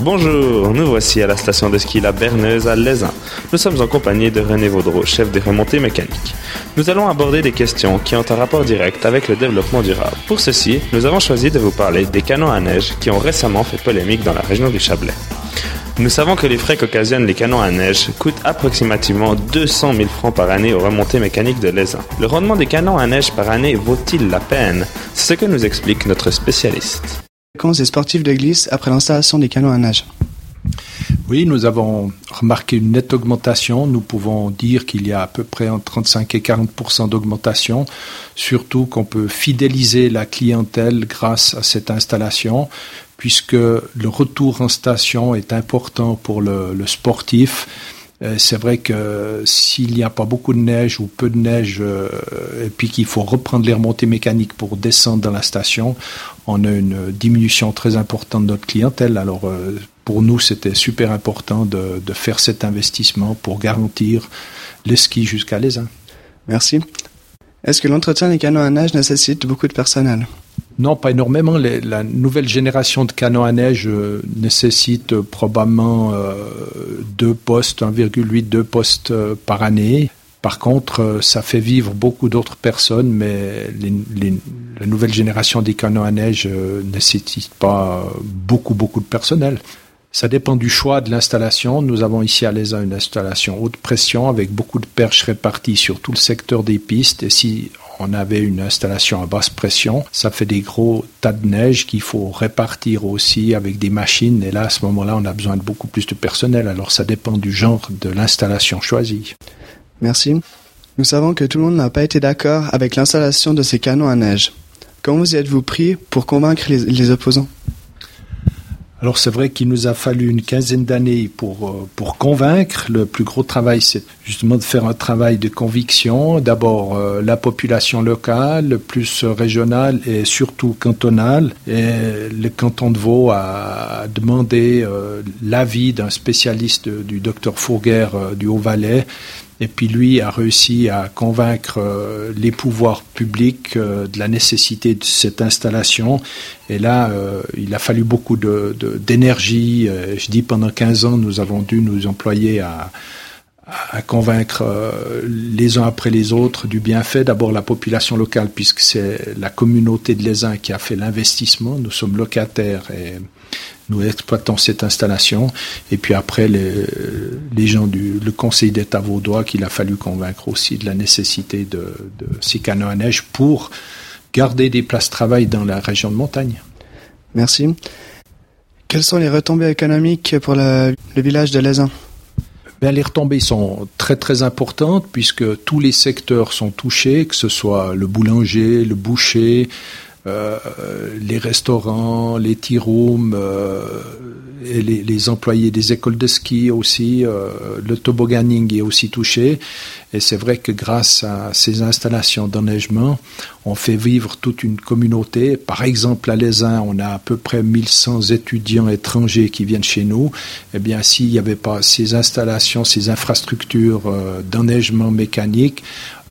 Bonjour, nous voici à la station de ski La Berneuse à Lézin. Nous sommes en compagnie de René Vaudreau, chef des remontées mécaniques. Nous allons aborder des questions qui ont un rapport direct avec le développement durable. Pour ceci, nous avons choisi de vous parler des canons à neige qui ont récemment fait polémique dans la région du Chablais. Nous savons que les frais qu'occasionnent les canons à neige coûtent approximativement 200 000 francs par année aux remontées mécaniques de l'ESA. Le rendement des canons à neige par année vaut-il la peine? C'est ce que nous explique notre spécialiste. Des sportifs de glisse après l'installation des canons à neige oui, nous avons remarqué une nette augmentation. Nous pouvons dire qu'il y a à peu près entre 35 et 40% d'augmentation, surtout qu'on peut fidéliser la clientèle grâce à cette installation, puisque le retour en station est important pour le, sportif. Euh, c'est vrai que s'il n'y a pas beaucoup de neige ou peu de neige, euh, et puis qu'il faut reprendre les remontées mécaniques pour descendre dans la station, on a une diminution très importante de notre clientèle. Alors, euh, pour nous, c'était super important de, faire cet investissement pour garantir le ski jusqu'à l'ESA. Merci. Est-ce que l'entretien des canons à neige nécessite beaucoup de personnel? Non, pas énormément. la nouvelle génération de canons à neige euh, nécessite probablement euh, deux postes, 1,8, deux postes euh, par année. Par contre, ça fait vivre beaucoup d'autres personnes, mais la nouvelle génération des canons à neige ne nécessite pas beaucoup, beaucoup de personnel. Ça dépend du choix de l'installation. Nous avons ici à l'ESA une installation haute pression avec beaucoup de perches réparties sur tout le secteur des pistes. On avait une installation à basse pression, ça fait des gros tas de neige qu'il faut répartir aussi avec des machines. Et là, à ce moment-là, on a besoin de beaucoup plus de personnel. Alors ça dépend du genre de l'installation choisie. Merci. Nous savons que tout le monde n'a pas été d'accord avec l'installation de ces canons à neige. Comment vous y êtes-vous pris pour convaincre les opposants? Alors c'est vrai qu'il nous a fallu une quinzaine d'années pour, euh, pour convaincre. Le plus gros travail, c'est justement de faire un travail de conviction. D'abord euh, la population locale, plus régionale et surtout cantonale. Et le canton de Vaud a demandé euh, l'avis d'un spécialiste du docteur Fourguer du Haut-Valais et puis lui a réussi à convaincre euh, les pouvoirs publics euh, de la nécessité de cette installation. Et là, euh, il a fallu beaucoup d'énergie. Je dis pendant 15 ans, nous avons dû nous employer à, convaincre les uns après les autres du bienfait. D'abord la population locale, puisque c'est la communauté de l'Aisin qui a fait l'investissement. Nous sommes locataires et nous exploitons cette installation. Et puis après, les, les gens du le Conseil d'État vaudois qu'il a fallu convaincre aussi de la nécessité de, de ces canaux à neige pour garder des places de travail dans la région de montagne. Merci. Quelles sont les retombées économiques pour le, le village de Lézin ben, les retombées sont très très importantes puisque tous les secteurs sont touchés, que ce soit le boulanger, le boucher, euh, les restaurants, les tea rooms, euh, et les, les, employés des écoles de ski aussi, euh, le tobogganing est aussi touché. Et c'est vrai que grâce à ces installations d'enneigement, on fait vivre toute une communauté. Par exemple, à Lézin, on a à peu près 1100 étudiants étrangers qui viennent chez nous. Eh bien, s'il n'y avait pas ces installations, ces infrastructures d'enneigement mécanique,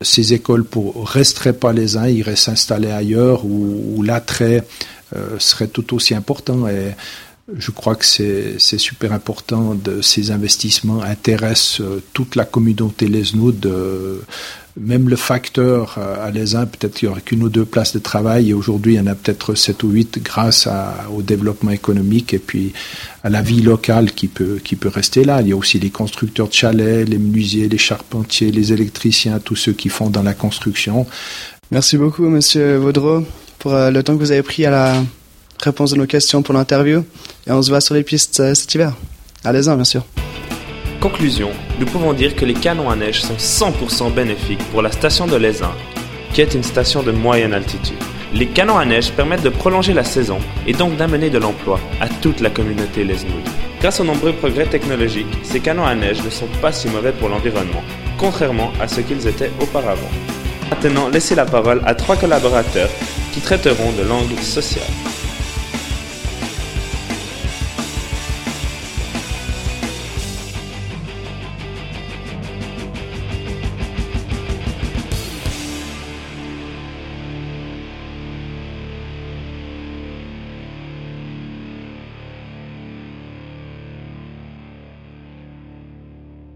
ces écoles pour resteraient pas les uns, iraient s'installer ailleurs où, l'attrait euh, serait tout aussi important. Je crois que c'est super important de ces investissements intéressent euh, toute la communauté lesnoud. même le facteur euh, à l'ESIN, peut-être qu'il y aurait qu'une ou deux places de travail et aujourd'hui il y en a peut-être sept ou huit grâce au développement économique et puis à la vie locale qui peut, qui peut rester là. Il y a aussi les constructeurs de chalets, les menuisiers, les charpentiers, les électriciens, tous ceux qui font dans la construction. Merci beaucoup Monsieur Vaudreau pour le temps que vous avez pris à la réponse à nos questions pour l'interview. Et on se voit sur les pistes euh, cet hiver. Allez-y, bien sûr. Conclusion, nous pouvons dire que les canons à neige sont 100% bénéfiques pour la station de Lézin, qui est une station de moyenne altitude. Les canons à neige permettent de prolonger la saison et donc d'amener de l'emploi à toute la communauté lesnoude. Grâce aux nombreux progrès technologiques, ces canons à neige ne sont pas si mauvais pour l'environnement, contrairement à ce qu'ils étaient auparavant. Maintenant, laissez la parole à trois collaborateurs qui traiteront de l'angle social.